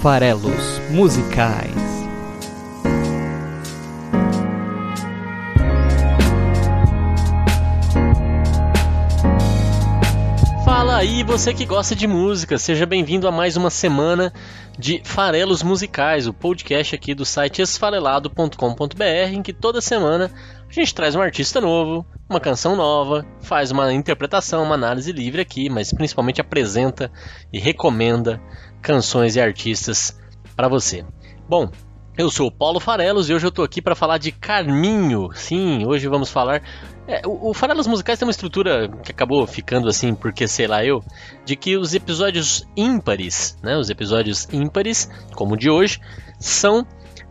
farelos musicais. Fala aí, você que gosta de música, seja bem-vindo a mais uma semana de Farelos Musicais, o podcast aqui do site esfarelado.com.br, em que toda semana a gente traz um artista novo, uma canção nova, faz uma interpretação, uma análise livre aqui, mas principalmente apresenta e recomenda canções e artistas para você. Bom, eu sou o Paulo Farelos e hoje eu tô aqui para falar de Carminho. Sim, hoje vamos falar. É, o, Farelos Musicais tem uma estrutura que acabou ficando assim, porque sei lá eu, de que os episódios ímpares, né, os episódios ímpares, como o de hoje, são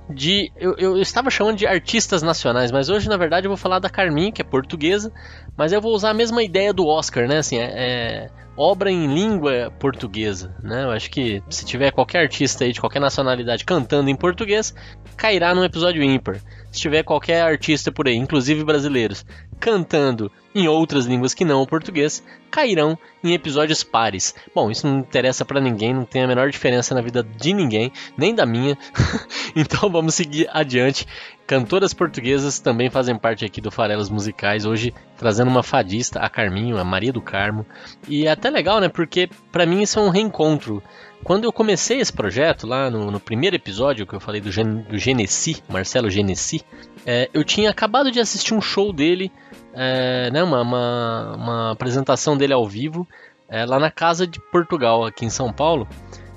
de. Eu, eu, estava chamando de artistas nacionais, mas hoje na verdade eu vou falar da Carminho, que é portuguesa, mas eu vou usar a mesma ideia do Oscar, né? Assim, é, é obra em língua portuguesa, né? Eu acho que se tiver qualquer artista aí de qualquer nacionalidade cantando em português, cairá num episódio ímpar. Se tiver qualquer artista por aí, inclusive brasileiros, cantando em outras línguas que não o português, cairão em episódios pares. Bom, isso não interessa para ninguém, não tem a menor diferença na vida de ninguém, nem da minha. então vamos seguir adiante. Cantoras portuguesas também fazem parte aqui do Farelos Musicais, hoje trazendo uma fadista, a Carminho, a Maria do Carmo. E é até legal, né? Porque para mim isso é um reencontro. Quando eu comecei esse projeto, lá no, no primeiro episódio que eu falei do, Gen, do Genesi, Marcelo Genesi, é, eu tinha acabado de assistir um show dele, é, né, uma, uma, uma, apresentação dele ao vivo, é, lá na Casa de Portugal, aqui em São Paulo,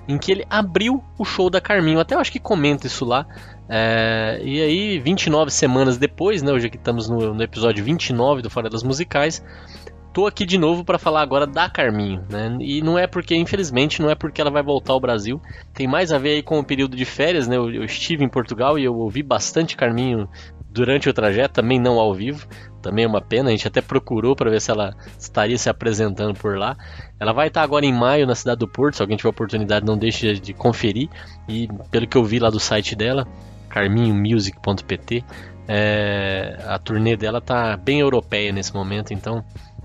em que ele abriu o show da Carminho. Até eu acho que comenta isso lá. É, e aí, 29 semanas depois, né, hoje aqui estamos no, no episódio 29 do Fora das Musicais, tô aqui de novo para falar agora da Carminho, né? E não é porque, infelizmente, não é porque ela vai voltar ao Brasil. Tem mais a ver aí com o período de férias, né? Eu, eu estive em Portugal e eu ouvi bastante Carminho durante o trajeto, também não ao vivo. Também é uma pena, a gente até procurou para ver se ela estaria se apresentando por lá. Ela vai estar agora em maio na cidade do Porto, se alguém tiver oportunidade, não deixe de conferir. E pelo que eu vi lá do site dela, carminhomusic.pt, é, a turnê dela tá bem europeia nesse momento, então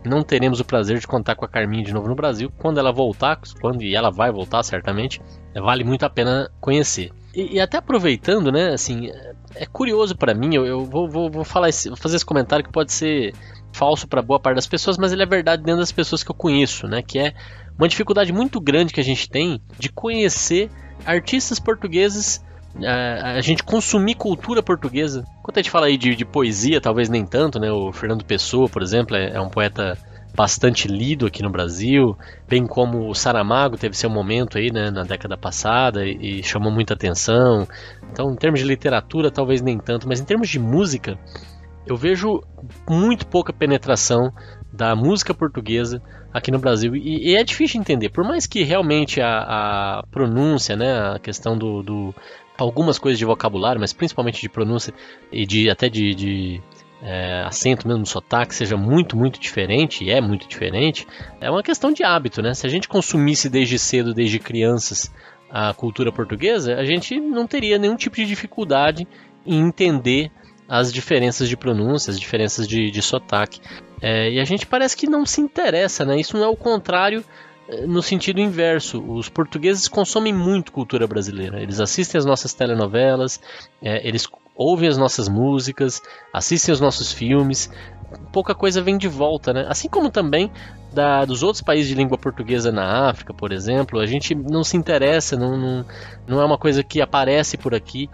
não teremos o prazer de contar com a Carminha de novo no Brasil. Quando ela voltar, quando e ela vai voltar certamente, vale muito a pena conhecer. E, e até aproveitando, né, assim, é curioso para mim, eu, eu vou, vou, vou, falar esse, vou fazer esse comentário que pode ser falso para boa parte das pessoas, mas ele é verdade dentro das pessoas que eu conheço, né, que é uma dificuldade muito grande que a gente tem de conhecer artistas portugueses a, a, gente consumir cultura portuguesa. Quando a gente fala aí de, de, poesia, talvez nem tanto, né? O Fernando Pessoa, por exemplo, é, é um poeta bastante lido aqui no Brasil, bem como o Saramago teve seu momento aí, né, na década passada e, e chamou muita atenção. Então, em termos de literatura, talvez nem tanto, mas em termos de música, eu vejo muito pouca penetração da música portuguesa aqui no Brasil. E, e, é difícil entender, por mais que realmente a, a pronúncia, né, a questão do, do, algumas coisas de vocabulário, mas principalmente de pronúncia e de até de, de é, acento mesmo, sotaque, seja muito, muito diferente, e é muito diferente, é uma questão de hábito, né? Se a gente consumisse desde cedo, desde crianças, a cultura portuguesa, a gente não teria nenhum tipo de dificuldade em entender as diferenças de pronúncia, as diferenças de, de sotaque. É, e a gente parece que não se interessa, né? Isso não é o contrário no sentido inverso. Os portugueses consomem muito cultura brasileira. Eles assistem as nossas telenovelas, é, eles ouvem as nossas músicas, assistem os nossos filmes. Pouca coisa vem de volta, né? Assim como também da, dos outros países de língua portuguesa na África, por exemplo, a gente não se interessa, não, não, não é uma coisa que aparece por aqui.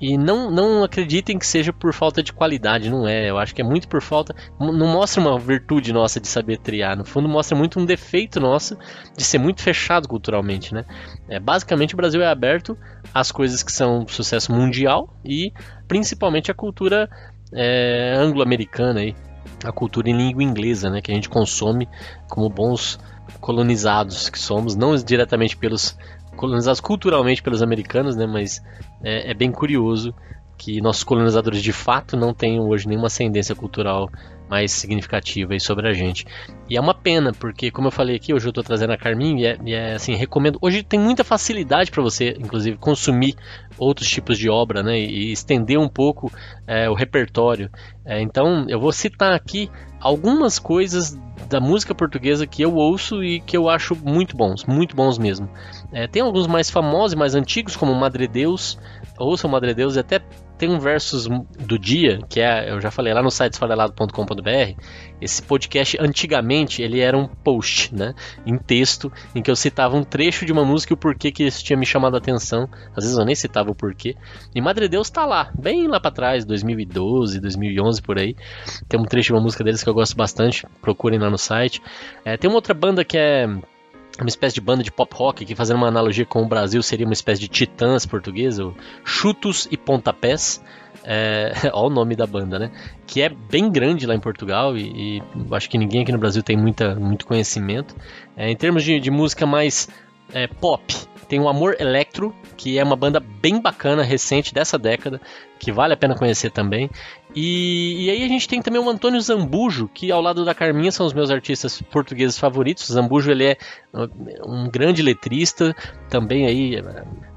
E não, não acreditem que seja por falta de qualidade, não é. Eu acho que é muito por falta. Não mostra uma virtude nossa de saber triar. No fundo, mostra muito um defeito nosso de ser muito fechado culturalmente, né? É, basicamente, o Brasil é aberto às coisas que são sucesso mundial e principalmente a cultura é, anglo-americana, aí, a cultura em língua inglesa, né? Que a gente consome como bons colonizados que somos, não diretamente pelos colonizados culturalmente pelos americanos, né? Mas é, é bem curioso que nossos colonizadores de fato não tenham hoje nenhuma ascendência cultural mais significativa aí sobre a gente. E é uma pena, porque como eu falei aqui, hoje eu estou trazendo a Carminho e é, e é, assim, recomendo. Hoje tem muita facilidade para você, inclusive, consumir outros tipos de obra, né, e, estender um pouco é, o repertório. É, então, eu vou citar aqui algumas coisas da música portuguesa que eu ouço e que eu acho muito bons, muito bons mesmo. É, tem alguns mais famosos e mais antigos, como Madre Deus, ouçam Madre Deus e até tem um versus do dia, que é, eu já falei lá no site esfarelado.com.br, esse podcast antigamente ele era um post, né, em texto, em que eu citava um trecho de uma música e o porquê que isso tinha me chamado a atenção. Às vezes eu nem citava o porquê. E Madre Deus tá lá, bem lá para trás, 2012, 2011 por aí. Tem um trecho de uma música deles que eu gosto bastante, procurem lá no site. É, tem uma outra banda que é uma espécie de banda de pop rock, que fazendo uma analogia com o Brasil seria uma espécie de titãs português, Chutos e Pontapés. É, olha o nome da banda, né? Que é bem grande lá em Portugal e, e acho que ninguém aqui no Brasil tem muita, muito conhecimento. É, em termos de, de música mais é, pop, tem o Amor Electro, que é uma banda bem bacana, recente dessa década, que vale a pena conhecer também. E, e, aí a gente tem também o Antônio Zambujo, que ao lado da Carminha são os meus artistas portugueses favoritos. O Zambujo ele é um grande letrista, também aí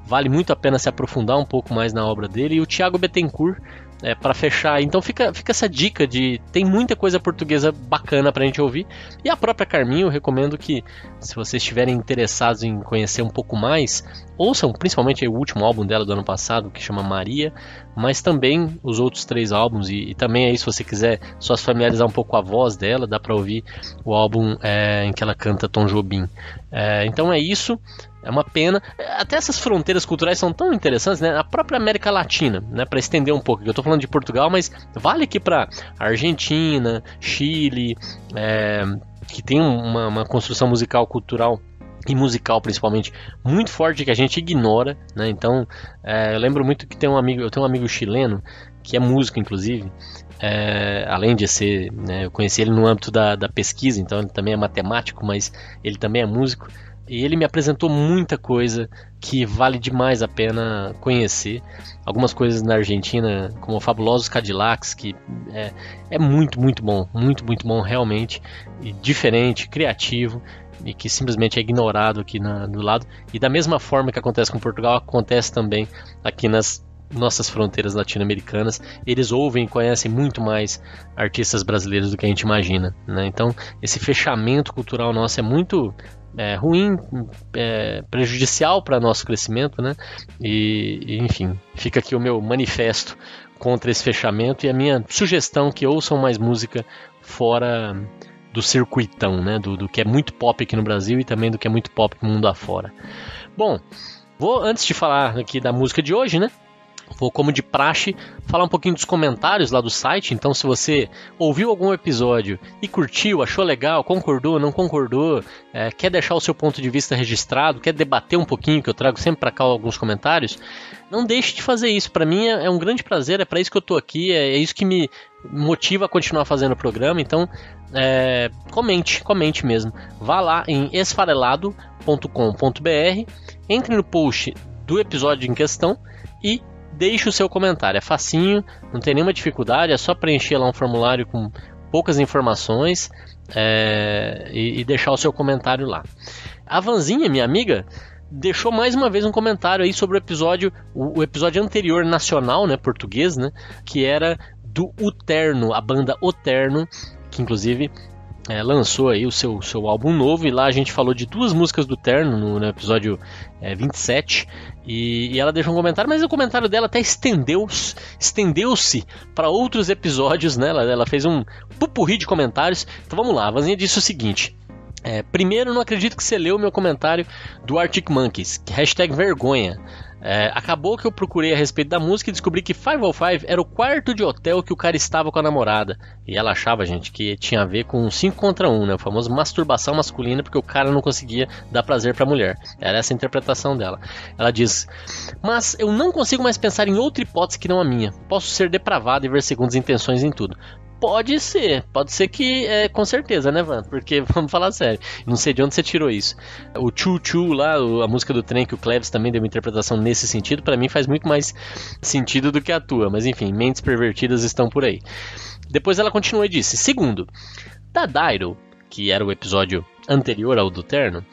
vale muito a pena se aprofundar um pouco mais na obra dele. E o Thiago Bettencourt, é, para fechar. Então fica, fica essa dica de tem muita coisa portuguesa bacana pra gente ouvir. E a própria Carminho, eu recomendo que se vocês estiverem interessados em conhecer um pouco mais, ouçam principalmente o último álbum dela do ano passado, que chama Maria, mas também os outros três álbuns. E, e também aí, se você quiser só se familiarizar um pouco com a voz dela, dá pra ouvir o álbum é, em que ela canta Tom Jobim. É, então é isso. É uma pena. Até essas fronteiras culturais são tão interessantes, né? A própria América Latina, né? Para estender um pouco. Eu estou falando de Portugal, mas vale aqui para Argentina, Chile, é, que tem uma, uma construção musical, cultural e musical principalmente muito forte que a gente ignora, né? Então, é, eu lembro muito que tem um amigo, eu tenho um amigo chileno que é músico inclusive, é, além de ser, né, eu conheci ele no âmbito da, da pesquisa, então ele também é matemático, mas ele também é músico. E ele me apresentou muita coisa que vale demais a pena conhecer. Algumas coisas na Argentina, como Fabulosos Cadillacs, que é, é muito, muito bom. Muito, muito bom, realmente. E diferente, criativo e que simplesmente é ignorado aqui na, do lado. E da mesma forma que acontece com Portugal, acontece também aqui nas nossas fronteiras latino-americanas, eles ouvem e conhecem muito mais artistas brasileiros do que a gente imagina. Né? Então, esse fechamento cultural nosso é muito é, ruim, é, prejudicial para nosso crescimento, né? E, e, enfim, fica aqui o meu manifesto contra esse fechamento e a minha sugestão que ouçam mais música fora do circuitão, né? Do, do que é muito pop aqui no Brasil e também do que é muito pop no mundo afora. Bom, vou antes de falar aqui da música de hoje, né? Vou, como de praxe, falar um pouquinho dos comentários lá do site. Então, se você ouviu algum episódio e curtiu, achou legal, concordou, não concordou, é, quer deixar o seu ponto de vista registrado, quer debater um pouquinho, que eu trago sempre para cá alguns comentários, não deixe de fazer isso. Para mim é, é, um grande prazer, é para isso que eu estou aqui, é, é, isso que me motiva a continuar fazendo o programa. Então, é, comente, comente mesmo. Vá lá em esfarelado.com.br, entre no post do episódio em questão e deixe o seu comentário. É facinho, não tem nenhuma dificuldade, é só preencher lá um formulário com poucas informações é, e, e, deixar o seu comentário lá. A Vanzinha, minha amiga, deixou mais uma vez um comentário aí sobre o episódio, o, o episódio anterior nacional, né, português, né, que era do Uterno, a banda Uterno, que inclusive é, lançou aí o seu, seu álbum novo e lá a gente falou de duas músicas do Terno no, no episódio é, 27 e, e, ela deixou um comentário, mas o comentário dela até estendeu estendeu-se para outros episódios, né? Ela, ela fez um pupurri de comentários. Então vamos lá, a Vanzinha disse o seguinte. É, primeiro, não acredito que você leu o meu comentário do Arctic Monkeys, hashtag vergonha. É, acabou que eu procurei a respeito da música e descobri que 505 era o quarto de hotel que o cara estava com a namorada. E ela achava, gente, que tinha a ver com 5 contra 1, né? O famoso masturbação masculina, porque o cara não conseguia dar prazer pra mulher. Era essa a interpretação dela. Ela diz: Mas eu não consigo mais pensar em outra hipótese que não a minha. Posso ser depravado e ver segundas intenções em tudo. Pode ser, pode ser que, é, com certeza, né, Van? Porque, vamos falar sério, não sei de onde você tirou isso. O Chu Chu lá, a música do trem, que o Cleves também deu uma interpretação nesse sentido, para mim faz muito mais sentido do que a tua, mas enfim, mentes pervertidas estão por aí. Depois ela continua e disse: segundo, da Dairo, que era o episódio anterior ao do Terno,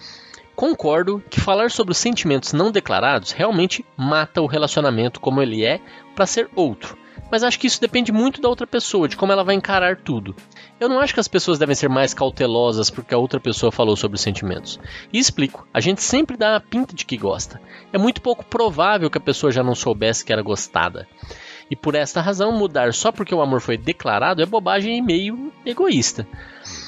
Concordo que falar sobre os sentimentos não declarados realmente mata o relacionamento como ele é para ser outro. Mas acho que isso depende muito da outra pessoa, de como ela vai encarar tudo. Eu não acho que as pessoas devem ser mais cautelosas porque a outra pessoa falou sobre os sentimentos. E explico: a gente sempre dá a pinta de que gosta. É muito pouco provável que a pessoa já não soubesse que era gostada. E por esta razão, mudar só porque o amor foi declarado é bobagem e meio egoísta.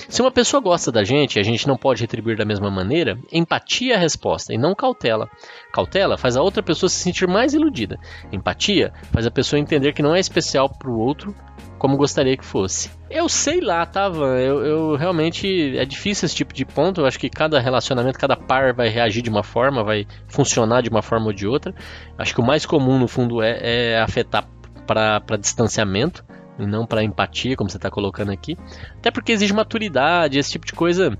Se uma pessoa gosta da gente e a gente não pode retribuir da mesma maneira, empatia é a resposta e não cautela. Cautela faz a outra pessoa se sentir mais iludida. Empatia faz a pessoa entender que não é especial para o outro como gostaria que fosse. Eu sei lá, tá, Van? Eu, eu, realmente. É difícil esse tipo de ponto. Eu acho que cada relacionamento, cada par vai reagir de uma forma, vai funcionar de uma forma ou de outra. Acho que o mais comum, no fundo, é, é afetar para distanciamento e não para empatia, como você está colocando aqui. Até porque exige maturidade, esse tipo de coisa.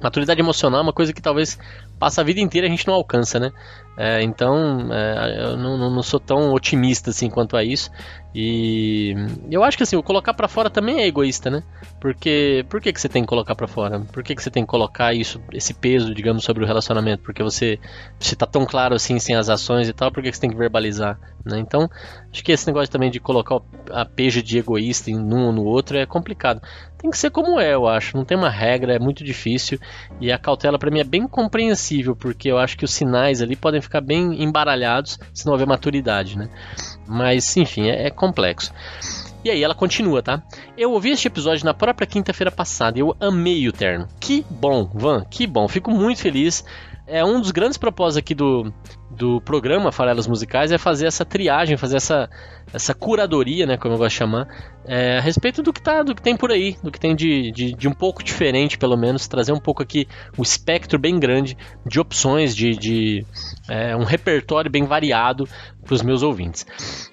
Maturidade emocional é uma coisa que talvez passa a vida inteira a gente não alcança, né? É, então, é, eu não, não, sou tão otimista assim quanto a isso. E eu acho que assim, o colocar para fora também é egoísta, né? Porque por que, que você tem que colocar para fora? Por que, que você tem que colocar isso, esse peso, digamos, sobre o relacionamento? Porque você se tá tão claro assim sem as ações e tal, por que, que você tem que verbalizar, né? Então, acho que esse negócio também de colocar a peja de egoísta em um ou no outro é complicado. Tem que ser como é, eu acho. Não tem uma regra, é muito difícil e a cautela para mim é bem compreensível, porque eu acho que os sinais ali podem ficar bem embaralhados se não houver maturidade, né? Mas, enfim, é, é complexo. E aí ela continua, tá? Eu ouvi este episódio na própria quinta-feira passada e eu amei o terno. Que bom, Van, que bom. Fico muito feliz. É um dos grandes propósitos aqui do, do programa Farelas Musicais é fazer essa triagem, fazer essa, essa curadoria, né, como eu gosto de chamar, é, a respeito do que, tá, do que tem por aí, do que tem de, de, de, um pouco diferente, pelo menos, trazer um pouco aqui o espectro bem grande de opções, de, de é, um repertório bem variado para os meus ouvintes.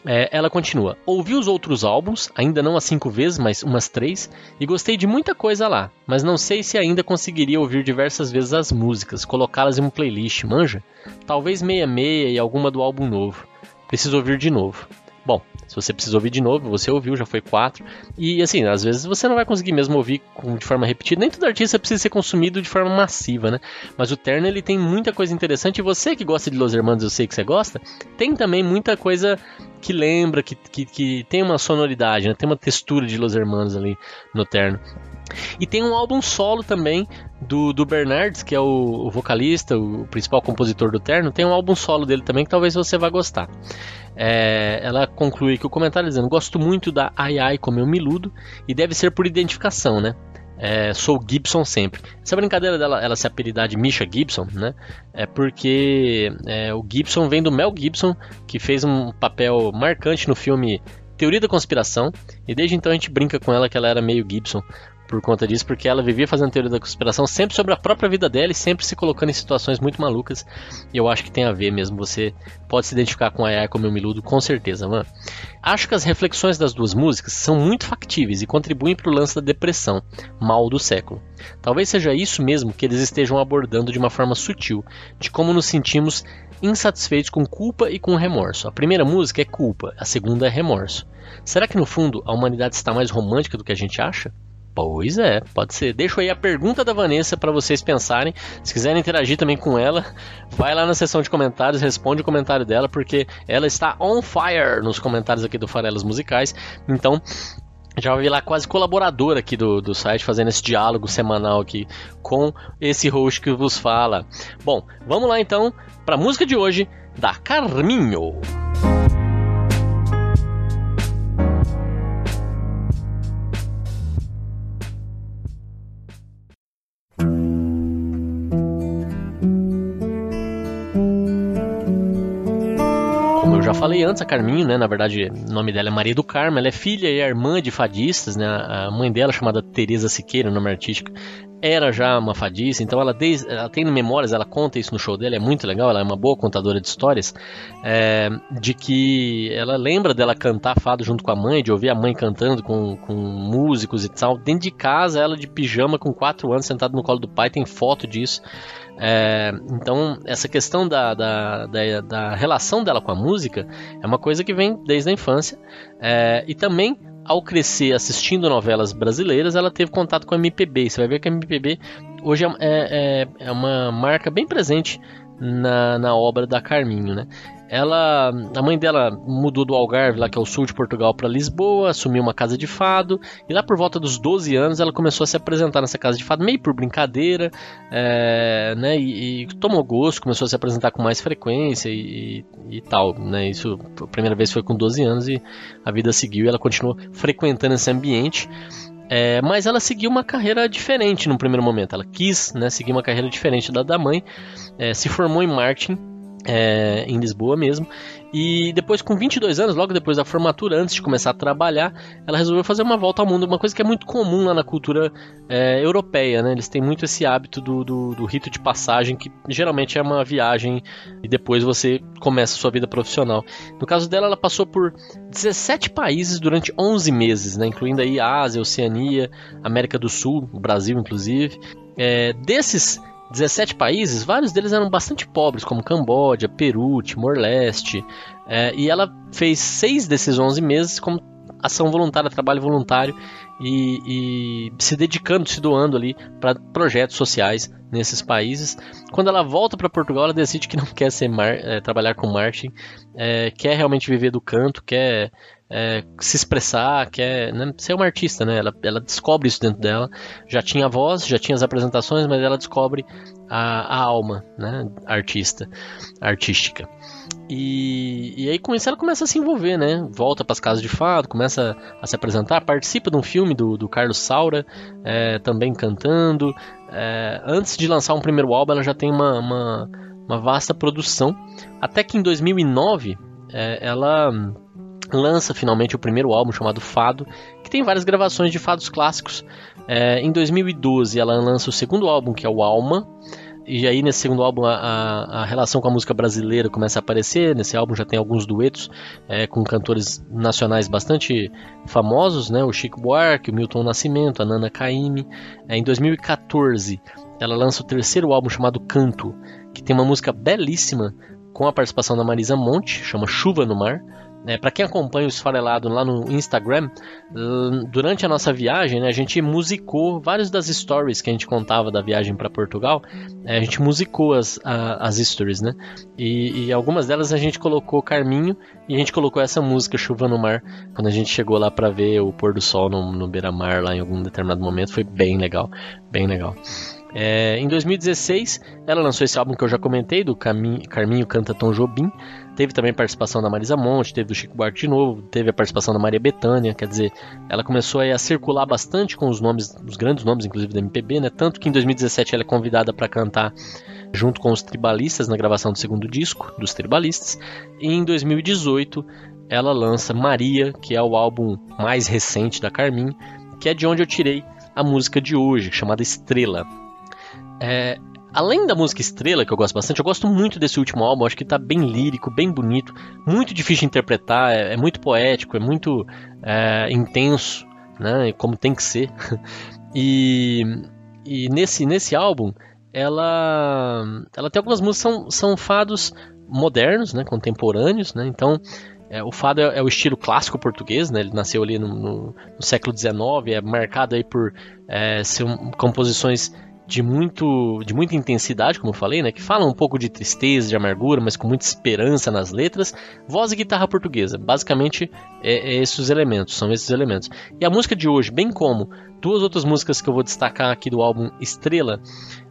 É, ela continua: Ouvi os outros álbuns, ainda não as cinco vezes, mas umas três, e gostei de muita coisa lá, mas não sei se ainda conseguiria ouvir diversas vezes as músicas, colocá-las em uma playlist, manja? Talvez meia meia e alguma do álbum novo. Preciso ouvir de novo. Bom, se você precisa ouvir de novo, você ouviu, já foi quatro. E assim, às vezes você não vai conseguir mesmo ouvir de forma repetida. Nem todo artista precisa ser consumido de forma massiva, né? Mas o Terno ele tem muita coisa interessante. E você que gosta de Los Hermanos, eu sei que você gosta, tem também muita coisa que lembra, que, que, que tem uma sonoridade, né? Tem uma textura de Los Hermanos ali no Terno. E tem um álbum solo também do, do Bernardes, que é o, o, vocalista, o principal compositor do Terno. Tem um álbum solo dele também que talvez você vá gostar. É, ela conclui que o comentário dizendo: Gosto muito da Ai Ai como eu me iludo, e deve ser por identificação, né? É, sou Gibson sempre. Essa brincadeira dela, ela se apelidar de Misha Gibson, né? É porque é, o Gibson vem do Mel Gibson, que fez um papel marcante no filme Teoria da Conspiração, e desde então a gente brinca com ela que ela era meio Gibson, por conta disso, porque ela vivia fazendo teoria da conspiração sempre sobre a própria vida dela e sempre se colocando em situações muito malucas. E eu acho que tem a ver mesmo. Você pode se identificar com a Ai como eu miludo, com certeza, mano. Acho que as reflexões das duas músicas são muito factíveis e contribuem para o lance da depressão, mal do século. Talvez seja isso mesmo que eles estejam abordando de uma forma sutil, de como nos sentimos insatisfeitos com culpa e com remorso. A primeira música é culpa, a segunda é remorso. Será que no fundo a humanidade está mais romântica do que a gente acha? Pois é, pode ser. Deixo aí a pergunta da Vanessa para vocês pensarem. Se quiserem interagir também com ela, vai lá na seção de comentários, responde o comentário dela, porque ela está on fire nos comentários aqui do Farelas Musicais. Então, já vai lá quase colaboradora aqui do, do site, fazendo esse diálogo semanal aqui com esse host que vos fala. Bom, vamos lá então para a música de hoje da Carminho. Falei antes, a Carminho, né? Na verdade, o nome dela é Maria do Carmo. Ela é filha e irmã de fadistas, né? A mãe dela, chamada Teresa Siqueira, nome artístico, era já uma fadista. Então, ela, desde, ela tem memórias, ela conta isso no show dela, é muito legal. Ela é uma boa contadora de histórias. É, de que ela lembra dela cantar fado junto com a mãe, de ouvir a mãe cantando com, com músicos e tal. Dentro de casa, ela de pijama com 4 anos, sentada no colo do pai, tem foto disso. É, então, essa questão da, da, da, da, relação dela com a música é uma coisa que vem desde a infância é, e também ao crescer assistindo novelas brasileiras, ela teve contato com a MPB. Você vai ver que a MPB hoje é, é, é uma marca bem presente na, na obra da Carminho, né? Ela, a mãe dela mudou do Algarve, lá que é o sul de Portugal, para Lisboa, assumiu uma casa de fado e lá por volta dos 12 anos ela começou a se apresentar nessa casa de fado meio por brincadeira, é, né? E, e, tomou gosto, começou a se apresentar com mais frequência e, e, e, tal, né? Isso a primeira vez foi com 12 anos e a vida seguiu e ela continuou frequentando esse ambiente. É, mas ela seguiu uma carreira diferente no primeiro momento. Ela quis né, seguir uma carreira diferente da da mãe, é, se formou em marketing é, em Lisboa mesmo. E depois, com 22 anos, logo depois da formatura, antes de começar a trabalhar, ela resolveu fazer uma volta ao mundo, uma coisa que é muito comum lá na cultura é, europeia, né? Eles têm muito esse hábito do, do, do, rito de passagem, que geralmente é uma viagem e depois você começa a sua vida profissional. No caso dela, ela passou por 17 países durante 11 meses, né? Incluindo aí a Ásia, Oceania, América do Sul, o Brasil, inclusive. É, desses 17 países, vários deles eram bastante pobres, como Camboja, Peru, Timor-Leste, é, e ela fez seis desses 11 meses como ação voluntária, trabalho voluntário e, e se dedicando, se doando ali para projetos sociais nesses países. Quando ela volta para Portugal, ela decide que não quer ser é, trabalhar com marketing, é, quer realmente viver do canto, quer é, se expressar, quer né, ser uma artista, né? Ela, ela descobre isso dentro dela. Já tinha voz, já tinha as apresentações, mas ela descobre a, a alma, né? Artista, artística. E, e aí com isso ela começa a se envolver, né? Volta para as casas de fado, começa a se apresentar, participa de um filme do, do Carlos Saura, é, também cantando. É, antes de lançar um primeiro álbum, ela já tem uma, uma, uma vasta produção. Até que em 2009 é, ela lança finalmente o primeiro álbum chamado Fado, que tem várias gravações de fados clássicos. É, em 2012 ela lança o segundo álbum, que é o Alma. E aí nesse segundo álbum a, a, a, relação com a música brasileira começa a aparecer. Nesse álbum já tem alguns duetos é, com cantores nacionais bastante famosos, né? O Chico Buarque, o Milton Nascimento, a Nana Caymmi. É, em 2014 ela lança o terceiro álbum chamado Canto, que tem uma música belíssima com a participação da Marisa Monte, chama Chuva no Mar. É, para quem acompanha o Esfarelado lá no Instagram, durante a nossa viagem, né, a gente musicou várias das stories que a gente contava da viagem para Portugal. É, a gente musicou as, a, as stories, né? E, e, algumas delas a gente colocou Carminho e a gente colocou essa música Chuva no Mar quando a gente chegou lá para ver o pôr do sol no, no beira-mar lá em algum determinado momento. Foi bem legal, bem legal. É, em 2016, ela lançou esse álbum que eu já comentei, do Carminho, Carminho Canta Tom Jobim. Teve também participação da Marisa Monte, teve do Chico Buarque de novo, teve a participação da Maria Bethânia, quer dizer, ela começou a circular bastante com os nomes, os grandes nomes, inclusive da MPB, né? Tanto que em 2017 ela é convidada para cantar junto com os tribalistas na gravação do segundo disco dos tribalistas. E em 2018 ela lança Maria, que é o álbum mais recente da Carmin, que é de onde eu tirei a música de hoje, chamada Estrela. É, além da música Estrela, que eu gosto bastante, eu gosto muito desse último álbum, acho que tá bem lírico, bem bonito, muito difícil de interpretar, é, é muito poético, é muito é, intenso, né, como tem que ser. e, e nesse, nesse álbum, ela, ela tem algumas músicas são, são fados modernos, né, contemporâneos, né, então é, o fado é, é, o estilo clássico português, né? Ele nasceu ali no, no, no século XIX, é marcado aí por é, ser um, composições de muito de muita intensidade, como eu falei, né, que fala um pouco de tristeza, de amargura, mas com muita esperança nas letras. Voz e guitarra portuguesa, basicamente é, é esses elementos, são esses elementos. E a música de hoje, bem como duas outras músicas que eu vou destacar aqui do álbum Estrela,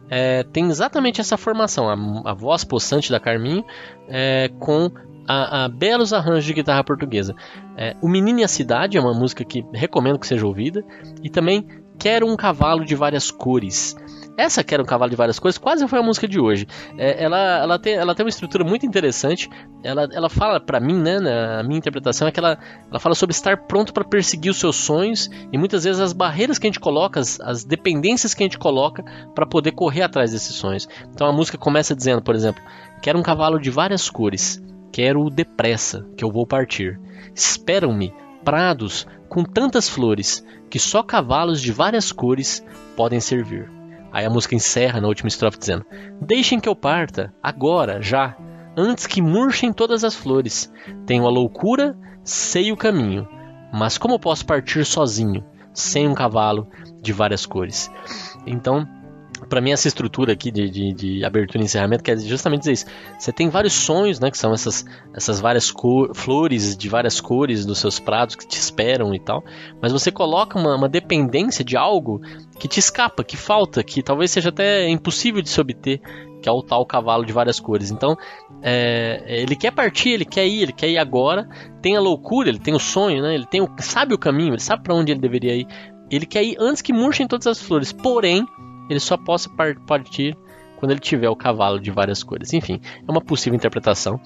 é, tem exatamente essa formação, a, a voz possante da Carminho é, com a, a, belos arranjos de guitarra portuguesa. É, o Menino e a Cidade é uma música que recomendo que seja ouvida e também Quero um Cavalo de Várias Cores. Essa que era um cavalo de várias coisas, quase foi a música de hoje. É, ela, ela, tem, ela tem uma estrutura muito interessante. Ela, ela fala para mim, né, na minha interpretação, é que ela, ela fala sobre estar pronto para perseguir os seus sonhos e muitas vezes as barreiras que a gente coloca, as, as dependências que a gente coloca para poder correr atrás desses sonhos. Então a música começa dizendo, por exemplo, quero um cavalo de várias cores, quero depressa, que eu vou partir. Esperam-me prados com tantas flores que só cavalos de várias cores podem servir. Aí a música encerra na última estrofe dizendo: Deixem que eu parta, agora, já, antes que murchem todas as flores. Tenho a loucura, sei o caminho, mas como posso partir sozinho, sem um cavalo de várias cores? Então, para mim essa estrutura aqui de, de, de, abertura e encerramento quer justamente dizer isso. Você tem vários sonhos, né, que são essas, essas várias flores de várias cores dos seus pratos que te esperam e tal, mas você coloca uma, uma, dependência de algo que te escapa, que falta, que talvez seja até impossível de se obter, que é o tal cavalo de várias cores. Então, é, ele quer partir, ele quer ir, ele quer ir agora, tem a loucura, ele tem o sonho, né, ele tem o, sabe o caminho, ele sabe para onde ele deveria ir, ele quer ir antes que murchem todas as flores, porém ele só possa partir quando ele tiver o cavalo de várias cores. Enfim, é uma possível interpretação.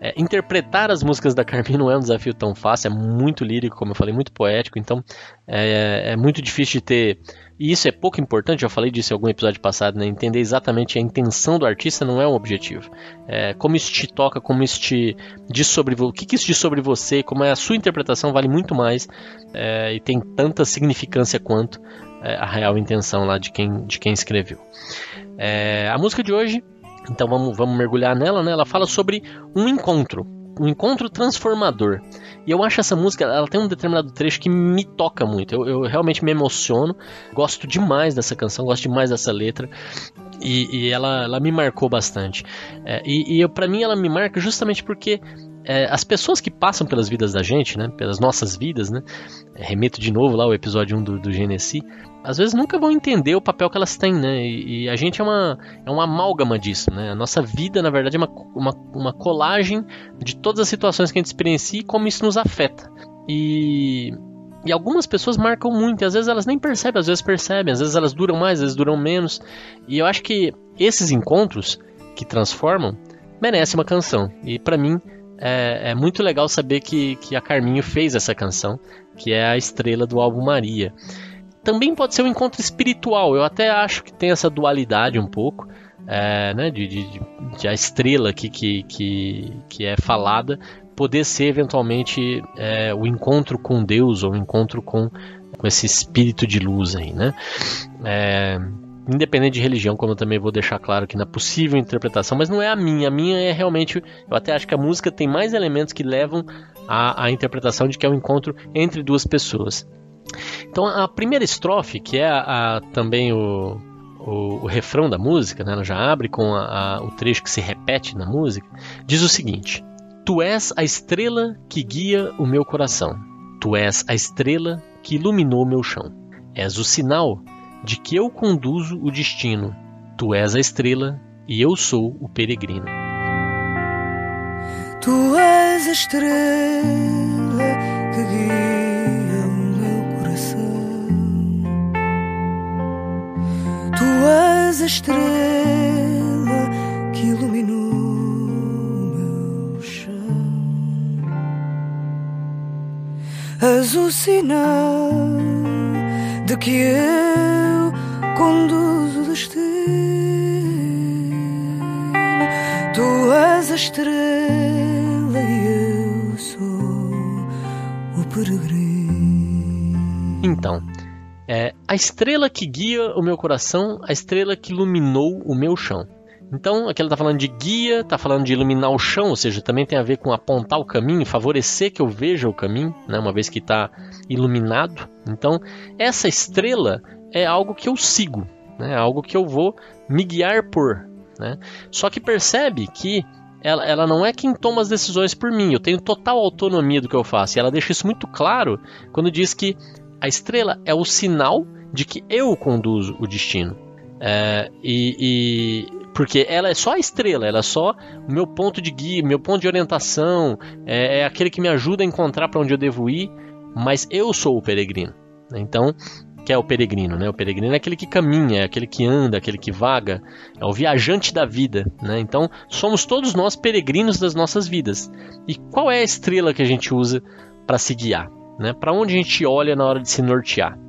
É, interpretar as músicas da Carmen não é um desafio tão fácil, é muito lírico, como eu falei, muito poético, então é, é muito difícil de ter. E isso é pouco importante, já falei disso em algum episódio passado, né? Entender exatamente a intenção do artista não é um objetivo. É, como isso te toca, como isso te diz sobre o que, que isso diz sobre você, como é a sua interpretação vale muito mais é, e tem tanta significância quanto é, a real intenção lá de quem, de quem escreveu. É, a música de hoje, então vamos, vamos mergulhar nela, né? Ela fala sobre um encontro, um encontro transformador. E eu acho essa música, ela tem um determinado trecho que me toca muito. Eu, eu realmente me emociono, gosto demais dessa canção, gosto demais dessa letra. E, e ela, ela me marcou bastante. É, e e para mim ela me marca justamente porque é, as pessoas que passam pelas vidas da gente, né, pelas nossas vidas, né, remeto de novo lá ao episódio 1 do, do Genesi, às vezes nunca vão entender o papel que elas têm, né, e, e, a gente é uma, é uma amálgama disso, né, a nossa vida, na verdade, é uma, uma, uma colagem de todas as situações que a gente experiencia e como isso nos afeta. E, e algumas pessoas marcam muito, e às vezes elas nem percebem, às vezes percebem, às vezes elas duram mais, às vezes duram menos, e eu acho que esses encontros que transformam merecem uma canção, e para mim é, é, muito legal saber que, que a Carminho fez essa canção, que é a estrela do álbum Maria. Também pode ser um encontro espiritual, eu até acho que tem essa dualidade um pouco, é, né, de, de, de, a estrela aqui que, que, que é falada poder ser eventualmente é, o encontro com Deus ou o encontro com, com esse espírito de luz aí, né? É, independente de religião, como eu também vou deixar claro aqui na possível interpretação, mas não é a minha. A minha é realmente. Eu até acho que a música tem mais elementos que levam à, à interpretação de que é um encontro entre duas pessoas. Então a primeira estrofe, que é a, a, também o, o, o, refrão da música, né, ela já abre com a, o trecho que se repete na música, diz o seguinte: Tu és a estrela que guia o meu coração. Tu és a estrela que iluminou meu chão. És o sinal de que eu conduzo o destino. Tu és a estrela e eu sou o peregrino. Tu és a estrela que guia o meu coração. Tu és a estrela que iluminou meu chão. És o sinal de que eu conduz o destino. Tu és a estrela e eu sou o peregrino. Então, é a estrela que guia o meu coração, a estrela que iluminou o meu chão. Então, aqui ela está falando de guia, está falando de iluminar o chão, ou seja, também tem a ver com apontar o caminho, favorecer que eu veja o caminho, né, uma vez que está iluminado. Então, essa estrela é algo que eu sigo, né? é algo que eu vou me guiar por. Né? Só que percebe que ela, ela não é quem toma as decisões por mim, eu tenho total autonomia do que eu faço. E ela deixa isso muito claro quando diz que a estrela é o sinal de que eu conduzo o destino. É, e, e, porque ela é só a estrela, ela é só o meu ponto de guia, meu ponto de orientação, é, é aquele que me ajuda a encontrar para onde eu devo ir, mas eu sou o peregrino. Então, que é o peregrino, né? O peregrino é aquele que caminha, é aquele que anda, aquele que vaga, é o viajante da vida, né? Então, somos todos nós peregrinos das nossas vidas. E qual é a estrela que a gente usa para se guiar, né? Para onde a gente olha na hora de se nortear?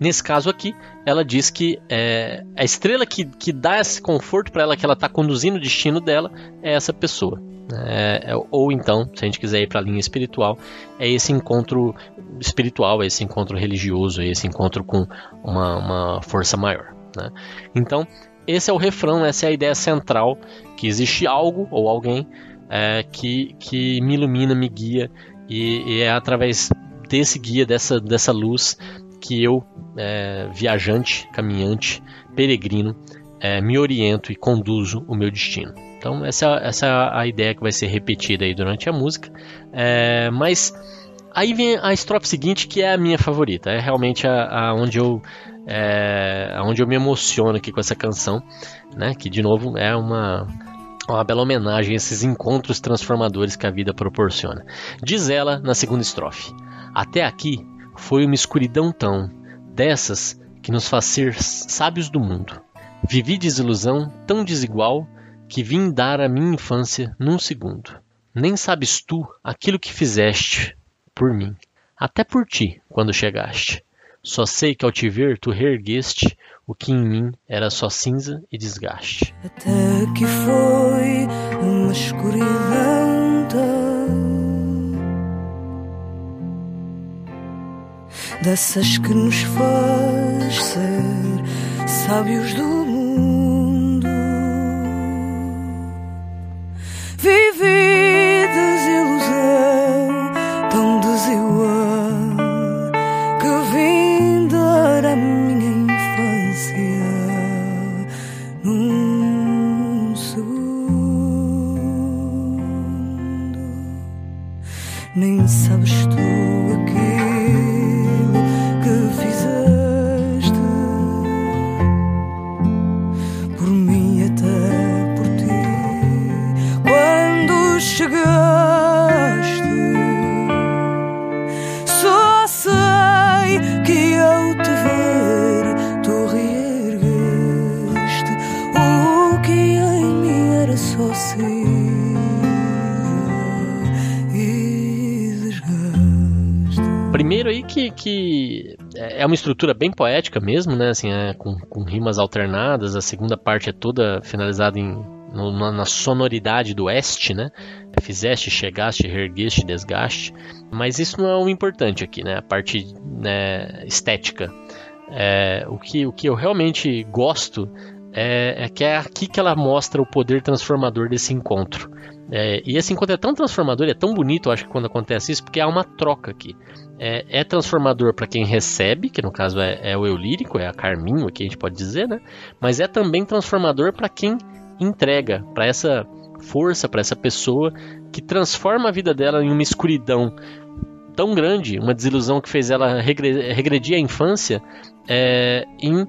Nesse caso aqui, ela diz que é, a estrela que, que dá esse conforto para ela, que ela está conduzindo o destino dela, é essa pessoa. É, é, ou então, se a gente quiser ir para a linha espiritual, é esse encontro espiritual, é esse encontro religioso, é esse encontro com uma, uma força maior. Né? Então, esse é o refrão, essa é a ideia central, que existe algo ou alguém é, que, que me ilumina, me guia, e, e, é através ter esse guia dessa, dessa luz que eu, é, viajante, caminhante, peregrino, é, me oriento e conduzo o meu destino. Então essa, essa é a ideia que vai ser repetida aí durante a música. É, mas aí vem a estrofe seguinte que é a minha favorita. É realmente a, a onde eu é, onde eu me emociono aqui com essa canção, né? Que de novo é uma uma bela homenagem a esses encontros transformadores que a vida proporciona. Diz ela na segunda estrofe: Até aqui foi uma escuridão tão dessas que nos faz ser sábios do mundo. Vivi desilusão tão desigual que vim dar a minha infância num segundo. Nem sabes tu aquilo que fizeste por mim, até por ti, quando chegaste. Só sei que ao te ver tu reergueste o que em mim era só cinza e desgaste. Até que foi uma escuridão dessas que nos faz ser sábios do Vivi desilusão estrutura bem poética mesmo, né? Assim, é, com, com rimas alternadas. A segunda parte é toda finalizada em no, na sonoridade do este, né? Fizeste, chegaste, reergueste, desgaste. Mas isso não é o importante aqui, né? A parte né, estética. É, o, que, o que eu realmente gosto é, é, que é aqui que ela mostra o poder transformador desse encontro. É, e esse encontro é tão transformador, é tão bonito, eu acho que quando acontece isso, porque há uma troca aqui. É, é transformador para quem recebe, que no caso é, é, o eu lírico, é a Carminho, que a gente pode dizer, né? Mas é também transformador para quem entrega para essa força, para essa pessoa que transforma a vida dela em uma escuridão tão grande, uma desilusão que fez ela regredir a infância é, em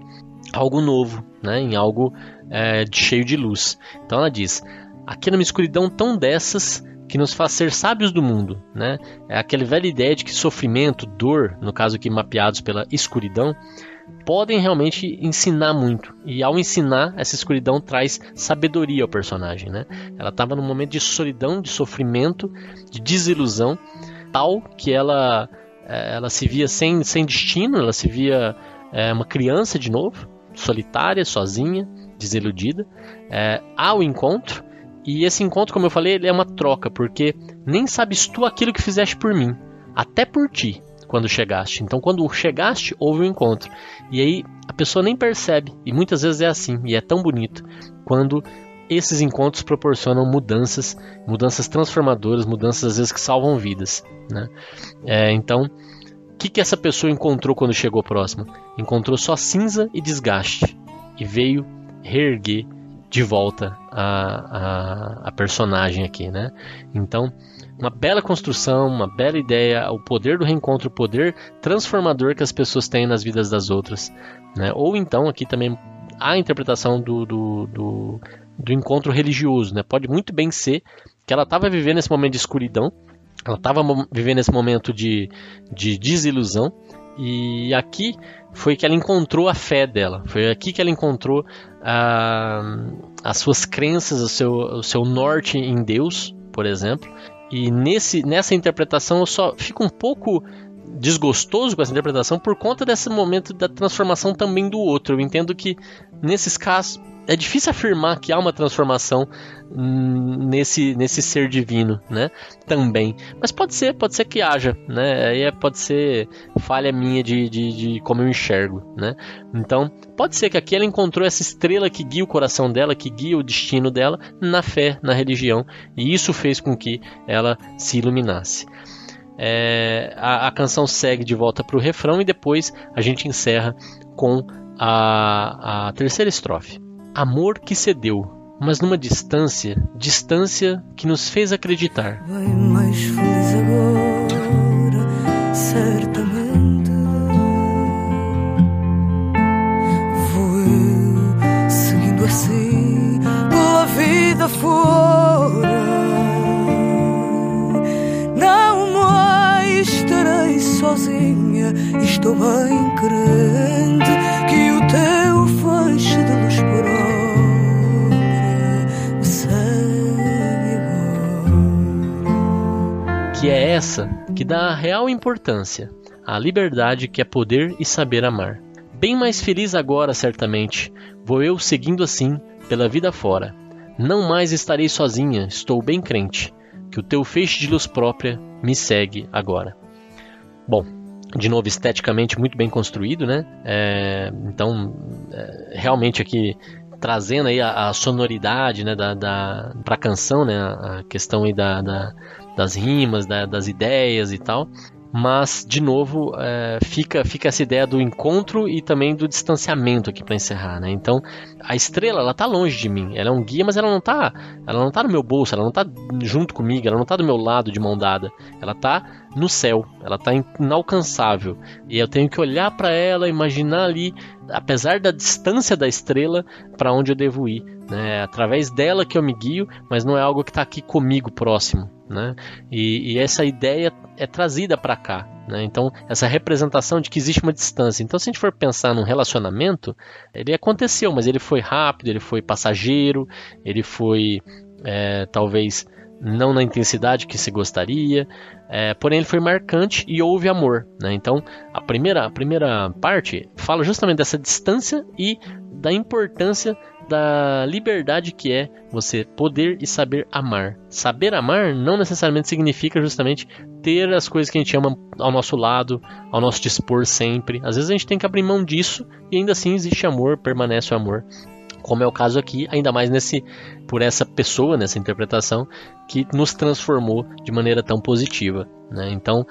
algo novo, né? em algo é, cheio de luz. Então ela diz: aqui numa escuridão tão dessas que nos faz ser sábios do mundo, né? É aquela velha ideia de que sofrimento, dor, no caso aqui mapeados pela escuridão, podem realmente ensinar muito. E ao ensinar, essa escuridão traz sabedoria ao personagem, né? Ela estava num momento de solidão, de sofrimento, de desilusão, tal que ela eh, ela se via sem, sem destino, ela se via é, uma criança de novo, solitária, sozinha, desiludida, é, ao encontro. E esse encontro, como eu falei, ele é uma troca, porque nem sabes tu aquilo que fizeste por mim, até por ti quando chegaste. Então, quando chegaste, houve um encontro. E aí a pessoa nem percebe. E muitas vezes é assim. E é tão bonito quando esses encontros proporcionam mudanças, mudanças transformadoras, mudanças às vezes que salvam vidas. Né? É, então, o que, que essa pessoa encontrou quando chegou próximo? Encontrou só cinza e desgaste. E veio reerguer de volta a, a, a personagem aqui, né? Então, uma bela construção, uma bela ideia, o poder do reencontro, o poder transformador que as pessoas têm nas vidas das outras. Né? Ou então, aqui também a interpretação do, do, do, do encontro religioso. Né? Pode muito bem ser que ela estava vivendo esse momento de escuridão, ela estava vivendo esse momento de, de desilusão, e aqui foi que ela encontrou a fé dela, foi aqui que ela encontrou ah, as suas crenças, o seu, o seu norte em Deus, por exemplo, e nesse, nessa interpretação eu só fico um pouco desgostoso com essa interpretação por conta desse momento da transformação também do outro. Eu entendo que nesses casos é difícil afirmar que há uma transformação nesse, nesse ser divino, né? Também. Mas pode ser, pode ser que haja, né? Aí é, pode ser falha minha de, de, de, como eu enxergo, né? Então, pode ser que aqui ela encontrou essa estrela que guia o coração dela, que guia o destino dela na fé, na religião, e isso fez com que ela se iluminasse. É, a, a, canção segue de volta para o refrão e depois a gente encerra com a, a terceira estrofe. Amor que cedeu, mas numa distância, distância que nos fez acreditar. Bem mais feliz agora, certamente. Vou eu seguindo assim pela vida fora. Estarei sozinha, estou bem crente que o teu feixe de luz própria me agora. que é essa que dá a real importância à liberdade que é poder e saber amar. Bem mais feliz agora, certamente, vou eu seguindo assim pela vida fora. Não mais estarei sozinha, estou bem crente, que o teu feixe de luz própria me segue agora. Bom, de novo, esteticamente muito bem construído, né? É, então, é, realmente aqui trazendo aí a, a sonoridade né, da, da, para a canção, né, a questão aí da, da das rimas, da, das ideias e tal. Mas, de novo, é, fica, fica essa ideia do encontro e também do distanciamento aqui para encerrar, né? Então, a estrela, ela tá longe de mim. Ela é um guia, mas ela não tá, ela não tá no meu bolso, ela não tá junto comigo, ela não tá do meu lado de mão dada. Ela tá no céu, ela tá inalcançável. E eu tenho que olhar para ela, imaginar ali, apesar da distância da estrela, para onde eu devo ir. Né? É através dela que eu me guio, mas não é algo que está aqui comigo próximo. Né? E, e essa ideia é trazida para cá. Né? Então, essa representação de que existe uma distância. Então, se a gente for pensar num relacionamento, ele aconteceu, mas ele foi rápido, ele foi passageiro, ele foi é, talvez não na intensidade que se gostaria, é, porém ele foi marcante e houve amor. Né? Então a primeira, a primeira parte fala justamente dessa distância e da importância da liberdade que é você poder e saber amar. Saber amar não necessariamente significa justamente ter as coisas que a gente ama ao nosso lado, ao nosso dispor sempre. Às vezes a gente tem que abrir mão disso e ainda assim existe amor, permanece o amor como é o caso aqui, ainda mais nesse por essa pessoa nessa interpretação que nos transformou de maneira tão positiva. Né? Então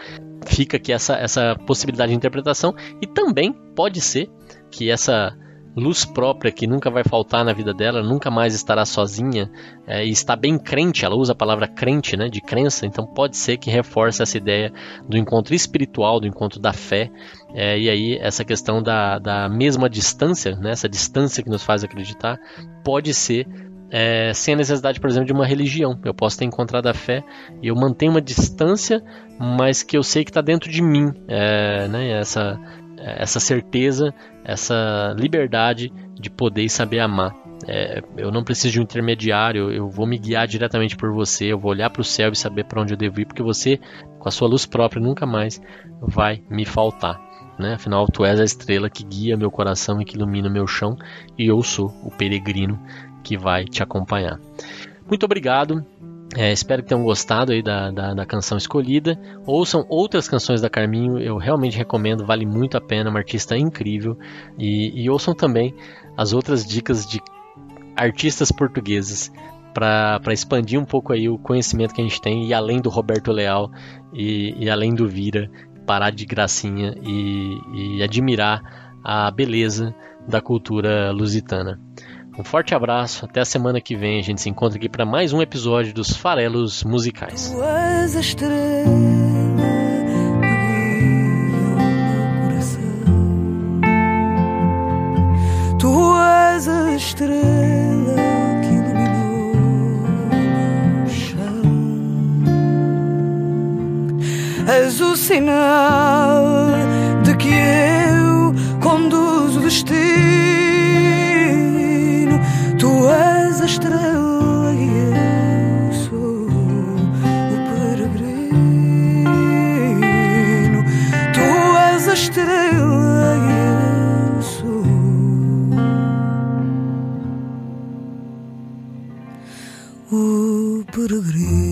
fica aqui essa, essa possibilidade de interpretação e também pode ser que essa luz própria que nunca vai faltar na vida dela, nunca mais estará sozinha é, e está bem crente, ela usa a palavra crente, né, de crença, então pode ser que reforce essa ideia do encontro espiritual, do encontro da fé, é, e aí essa questão da, da mesma distância, né, essa distância que nos faz acreditar, pode ser é, sem a necessidade, por exemplo, de uma religião. Eu posso ter encontrado a fé e eu mantenho uma distância, mas que eu sei que está dentro de mim, é, né, essa essa certeza, essa liberdade de poder e saber amar. É, eu não preciso de um intermediário, eu vou me guiar diretamente por você, eu vou olhar para o céu e saber para onde eu devo ir, porque você, com a sua luz própria, nunca mais vai me faltar. Né? Afinal, tu és a estrela que guia meu coração e que ilumina meu chão, e eu sou o peregrino que vai te acompanhar. Muito obrigado. É, espero que tenham gostado aí da, da, da, canção escolhida. Ouçam outras canções da Carminho, eu realmente recomendo, vale muito a pena, uma artista incrível. E, e ouçam também as outras dicas de artistas portugueses para expandir um pouco aí o conhecimento que a gente tem e além do Roberto Leal e, e além do Vira, parar de gracinha e, e admirar a beleza da cultura lusitana. Um forte abraço, até a semana que vem. A gente se encontra aqui para mais um episódio dos Farelos Musicais. Tu és a estrela que iluminou o chão. És o sinal o peregrino.